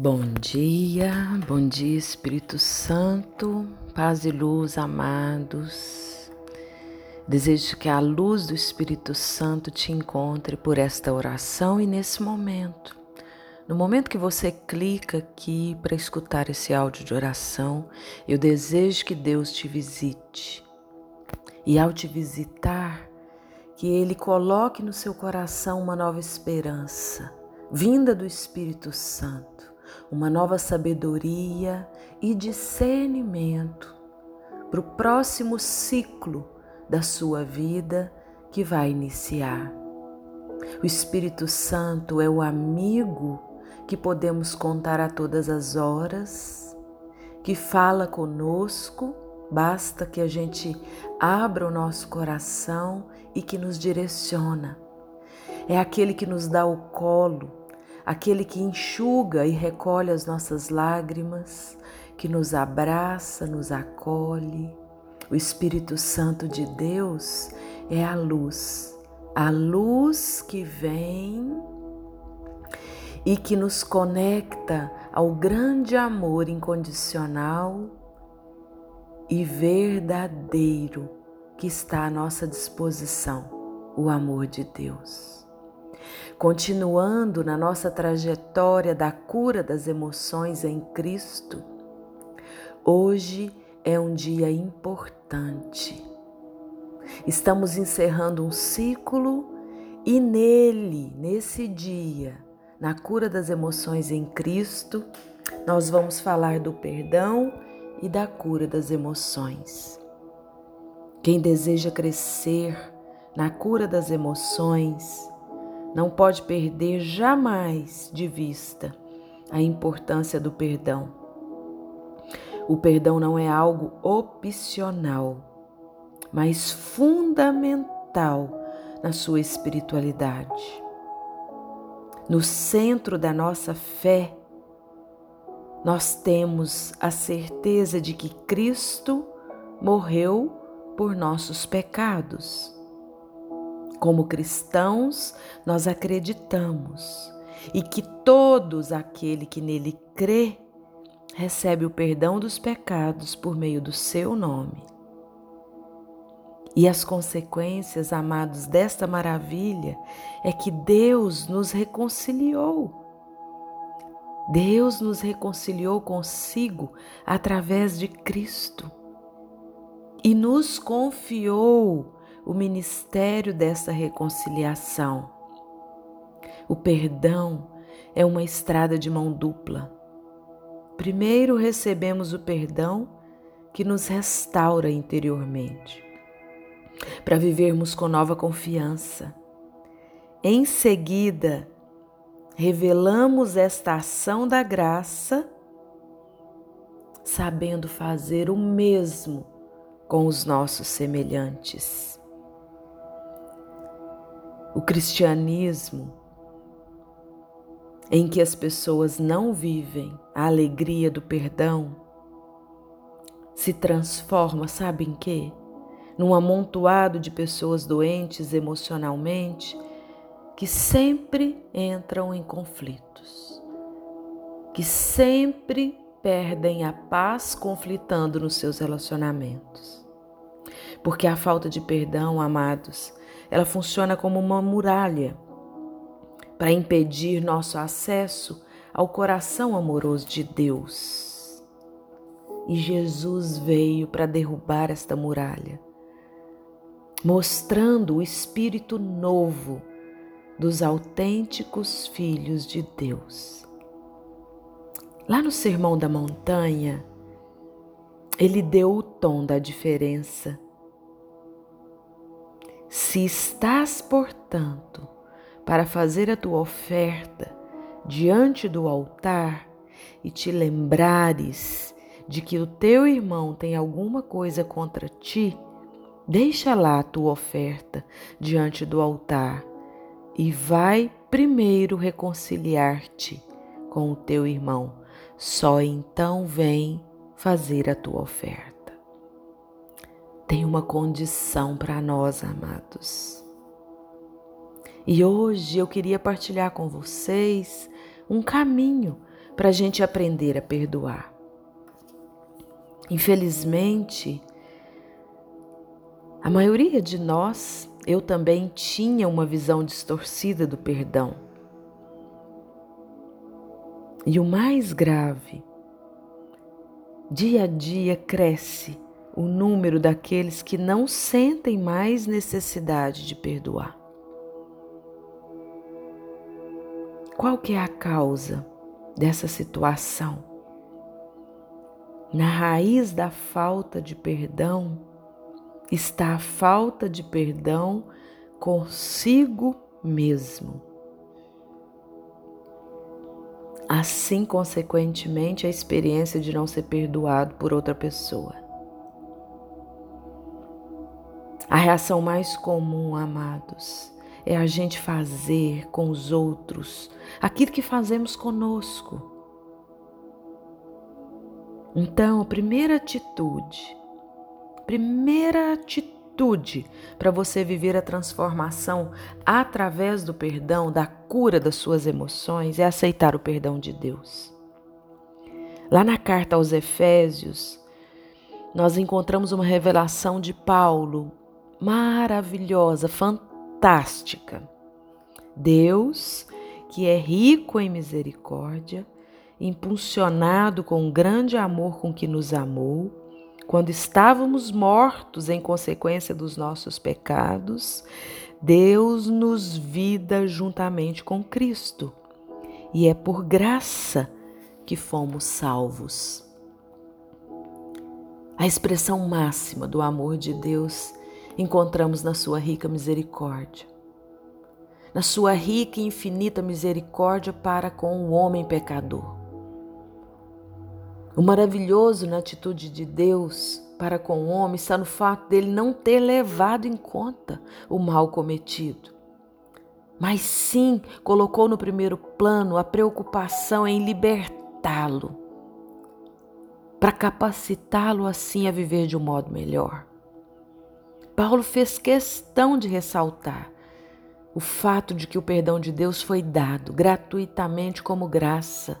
Bom dia, bom dia Espírito Santo, paz e luz, amados. Desejo que a luz do Espírito Santo te encontre por esta oração e nesse momento. No momento que você clica aqui para escutar esse áudio de oração, eu desejo que Deus te visite. E ao te visitar, que Ele coloque no seu coração uma nova esperança, vinda do Espírito Santo uma nova sabedoria e discernimento para o próximo ciclo da sua vida que vai iniciar. O Espírito Santo é o amigo que podemos contar a todas as horas, que fala conosco, basta que a gente abra o nosso coração e que nos direciona. É aquele que nos dá o colo, aquele que enxuga e recolhe as nossas lágrimas, que nos abraça, nos acolhe. O Espírito Santo de Deus é a luz, a luz que vem e que nos conecta ao grande amor incondicional e verdadeiro que está à nossa disposição, o amor de Deus. Continuando na nossa trajetória da cura das emoções em Cristo, hoje é um dia importante. Estamos encerrando um ciclo e nele, nesse dia, na cura das emoções em Cristo, nós vamos falar do perdão e da cura das emoções. Quem deseja crescer na cura das emoções, não pode perder jamais de vista a importância do perdão. O perdão não é algo opcional, mas fundamental na sua espiritualidade. No centro da nossa fé, nós temos a certeza de que Cristo morreu por nossos pecados. Como cristãos, nós acreditamos e que todos aquele que nele crê recebe o perdão dos pecados por meio do seu nome. E as consequências, amados, desta maravilha é que Deus nos reconciliou. Deus nos reconciliou consigo através de Cristo e nos confiou o ministério dessa reconciliação. O perdão é uma estrada de mão dupla. Primeiro recebemos o perdão que nos restaura interiormente, para vivermos com nova confiança. Em seguida, revelamos esta ação da graça, sabendo fazer o mesmo com os nossos semelhantes. O cristianismo, em que as pessoas não vivem a alegria do perdão, se transforma, sabe em quê? Num amontoado de pessoas doentes emocionalmente que sempre entram em conflitos, que sempre perdem a paz conflitando nos seus relacionamentos. Porque a falta de perdão, amados, ela funciona como uma muralha para impedir nosso acesso ao coração amoroso de Deus. E Jesus veio para derrubar esta muralha, mostrando o espírito novo dos autênticos filhos de Deus. Lá no Sermão da Montanha, ele deu o tom da diferença se estás, portanto, para fazer a tua oferta diante do altar e te lembrares de que o teu irmão tem alguma coisa contra ti, deixa lá a tua oferta diante do altar e vai primeiro reconciliar-te com o teu irmão. Só então vem fazer a tua oferta tem uma condição para nós, amados. E hoje eu queria partilhar com vocês um caminho para a gente aprender a perdoar. Infelizmente, a maioria de nós, eu também tinha uma visão distorcida do perdão. E o mais grave, dia a dia cresce o número daqueles que não sentem mais necessidade de perdoar. Qual que é a causa dessa situação? Na raiz da falta de perdão está a falta de perdão consigo mesmo. Assim, consequentemente, a experiência de não ser perdoado por outra pessoa. A reação mais comum, amados, é a gente fazer com os outros aquilo que fazemos conosco. Então, a primeira atitude, primeira atitude para você viver a transformação através do perdão, da cura das suas emoções, é aceitar o perdão de Deus. Lá na carta aos Efésios, nós encontramos uma revelação de Paulo maravilhosa, fantástica. Deus, que é rico em misericórdia, impulsionado com um grande amor com que nos amou, quando estávamos mortos em consequência dos nossos pecados, Deus nos vida juntamente com Cristo. E é por graça que fomos salvos. A expressão máxima do amor de Deus encontramos na sua rica misericórdia. Na sua rica e infinita misericórdia para com o homem pecador. O maravilhoso na atitude de Deus para com o homem está no fato dele não ter levado em conta o mal cometido, mas sim colocou no primeiro plano a preocupação em libertá-lo, para capacitá-lo assim a viver de um modo melhor. Paulo fez questão de ressaltar o fato de que o perdão de Deus foi dado gratuitamente como graça.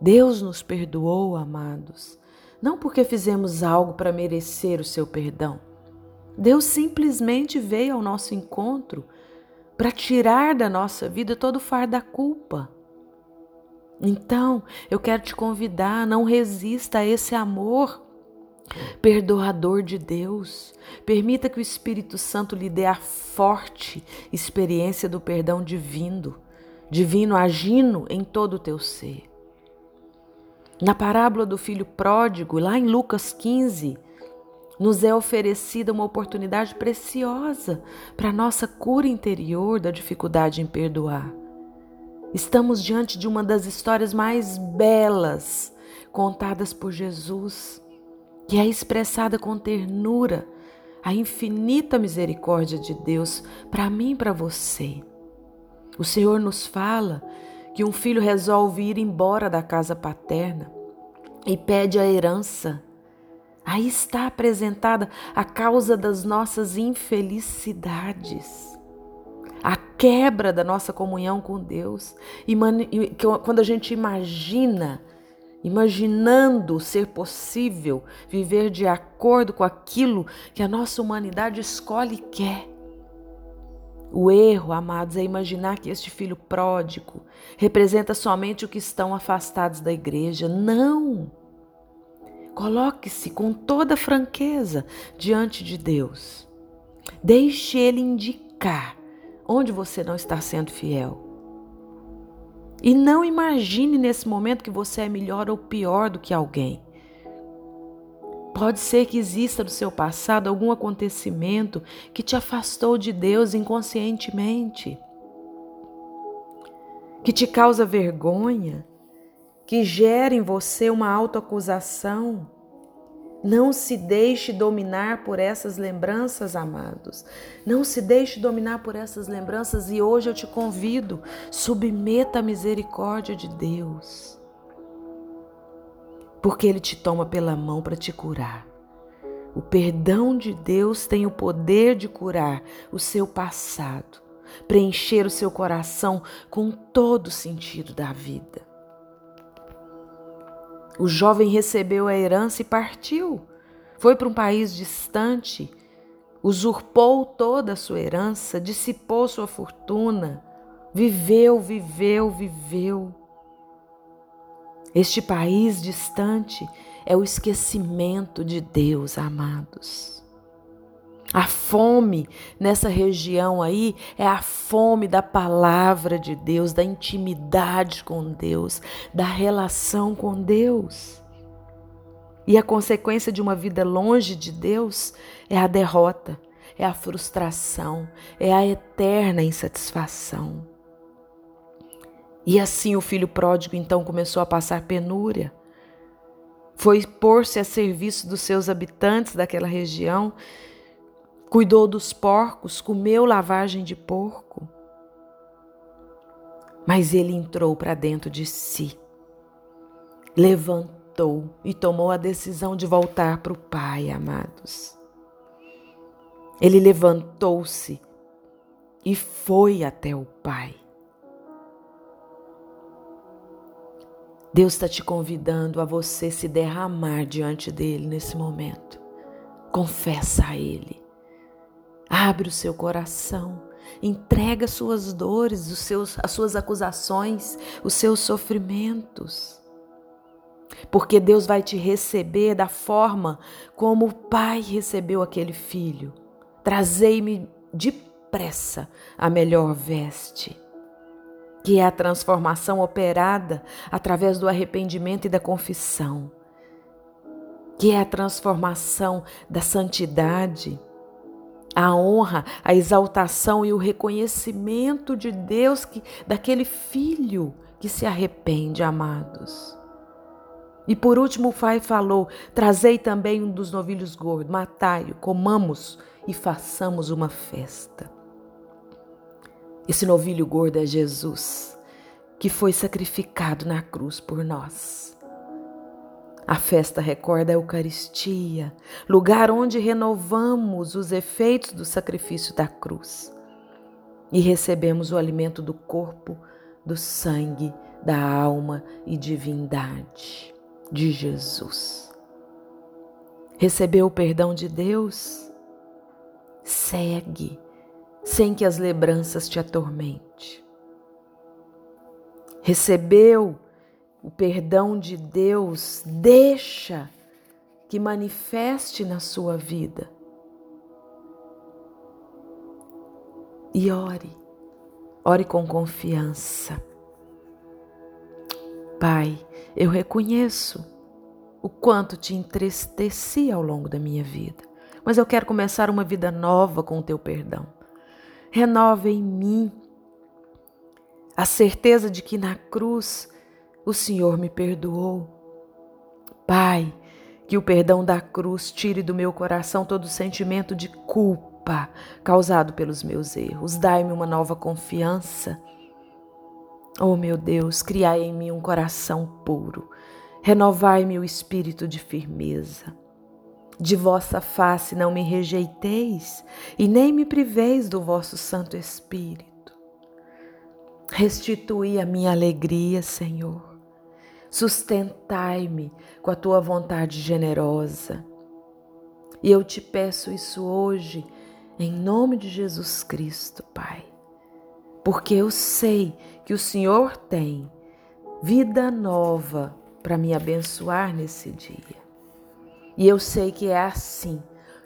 Deus nos perdoou, amados, não porque fizemos algo para merecer o seu perdão. Deus simplesmente veio ao nosso encontro para tirar da nossa vida todo o fardo da culpa. Então, eu quero te convidar, não resista a esse amor perdoador de Deus. Permita que o Espírito Santo lhe dê a forte experiência do perdão divino, divino agindo em todo o teu ser. Na parábola do filho pródigo, lá em Lucas 15, nos é oferecida uma oportunidade preciosa para a nossa cura interior da dificuldade em perdoar. Estamos diante de uma das histórias mais belas contadas por Jesus que é expressada com ternura a infinita misericórdia de Deus para mim e para você. O Senhor nos fala que um filho resolve ir embora da casa paterna e pede a herança. Aí está apresentada a causa das nossas infelicidades, a quebra da nossa comunhão com Deus. E quando a gente imagina imaginando ser possível viver de acordo com aquilo que a nossa humanidade escolhe e quer. O erro, amados, é imaginar que este filho pródigo representa somente o que estão afastados da igreja. Não! Coloque-se com toda franqueza diante de Deus. Deixe Ele indicar onde você não está sendo fiel. E não imagine nesse momento que você é melhor ou pior do que alguém. Pode ser que exista no seu passado algum acontecimento que te afastou de Deus inconscientemente, que te causa vergonha, que gera em você uma autoacusação não se deixe dominar por essas lembranças, amados. Não se deixe dominar por essas lembranças e hoje eu te convido, submeta a misericórdia de Deus. Porque Ele te toma pela mão para te curar. O perdão de Deus tem o poder de curar o seu passado, preencher o seu coração com todo o sentido da vida. O jovem recebeu a herança e partiu. Foi para um país distante, usurpou toda a sua herança, dissipou sua fortuna, viveu, viveu, viveu. Este país distante é o esquecimento de Deus, amados. A fome nessa região aí é a fome da palavra de Deus, da intimidade com Deus, da relação com Deus. E a consequência de uma vida longe de Deus é a derrota, é a frustração, é a eterna insatisfação. E assim o filho pródigo então começou a passar penúria. Foi pôr-se a serviço dos seus habitantes daquela região cuidou dos porcos, comeu lavagem de porco. Mas ele entrou para dentro de si, levantou e tomou a decisão de voltar para o Pai, amados. Ele levantou-se e foi até o Pai. Deus está te convidando a você se derramar diante dele nesse momento. Confessa a Ele. Abre o seu coração, entrega suas dores, os seus, as suas acusações, os seus sofrimentos. Porque Deus vai te receber da forma como o pai recebeu aquele filho. Trazei-me depressa a melhor veste, que é a transformação operada através do arrependimento e da confissão, que é a transformação da santidade a honra, a exaltação e o reconhecimento de Deus que daquele filho que se arrepende, amados. E por último o pai falou: Trazei também um dos novilhos gordos, matai-o, comamos e façamos uma festa. Esse novilho gordo é Jesus, que foi sacrificado na cruz por nós. A festa recorda a Eucaristia, lugar onde renovamos os efeitos do sacrifício da cruz e recebemos o alimento do corpo, do sangue, da alma e divindade de Jesus. Recebeu o perdão de Deus? Segue, sem que as lembranças te atormente. Recebeu o perdão de Deus deixa que manifeste na sua vida. E ore, ore com confiança. Pai, eu reconheço o quanto te entristeci ao longo da minha vida, mas eu quero começar uma vida nova com o teu perdão. Renova em mim a certeza de que na cruz o Senhor me perdoou. Pai, que o perdão da cruz tire do meu coração todo sentimento de culpa causado pelos meus erros. Dai-me uma nova confiança. Oh meu Deus, criai em mim um coração puro. Renovai-me o espírito de firmeza. De vossa face não me rejeiteis e nem me priveis do vosso Santo Espírito. Restitui a minha alegria, Senhor. Sustentai-me com a tua vontade generosa. E eu te peço isso hoje, em nome de Jesus Cristo, Pai. Porque eu sei que o Senhor tem vida nova para me abençoar nesse dia. E eu sei que é assim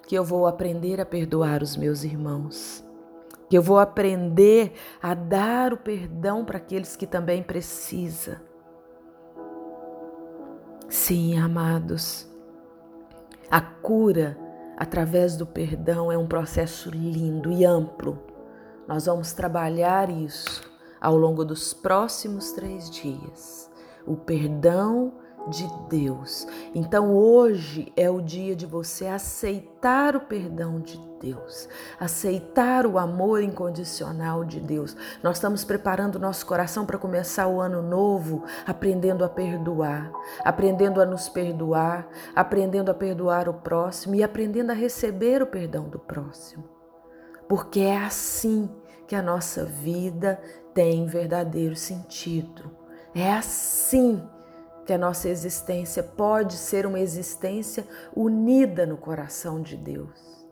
que eu vou aprender a perdoar os meus irmãos. Que eu vou aprender a dar o perdão para aqueles que também precisam Sim, amados, a cura através do perdão é um processo lindo e amplo. Nós vamos trabalhar isso ao longo dos próximos três dias. O perdão de Deus. Então hoje é o dia de você aceitar o perdão de Deus, aceitar o amor incondicional de Deus. Nós estamos preparando nosso coração para começar o ano novo, aprendendo a perdoar, aprendendo a nos perdoar, aprendendo a perdoar o próximo e aprendendo a receber o perdão do próximo. Porque é assim que a nossa vida tem verdadeiro sentido. É assim que a nossa existência pode ser uma existência unida no coração de Deus.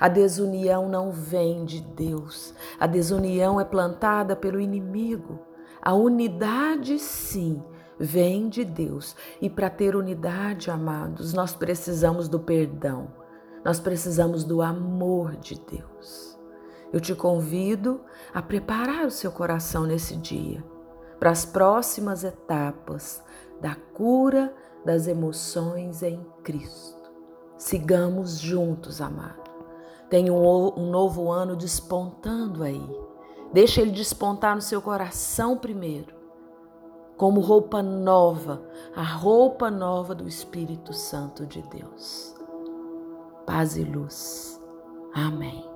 A desunião não vem de Deus. A desunião é plantada pelo inimigo. A unidade, sim, vem de Deus. E para ter unidade, amados, nós precisamos do perdão. Nós precisamos do amor de Deus. Eu te convido a preparar o seu coração nesse dia para as próximas etapas da cura das emoções em Cristo. Sigamos juntos, amado. Tem um, um novo ano despontando aí. Deixa ele despontar no seu coração primeiro, como roupa nova, a roupa nova do Espírito Santo de Deus. Paz e luz. Amém.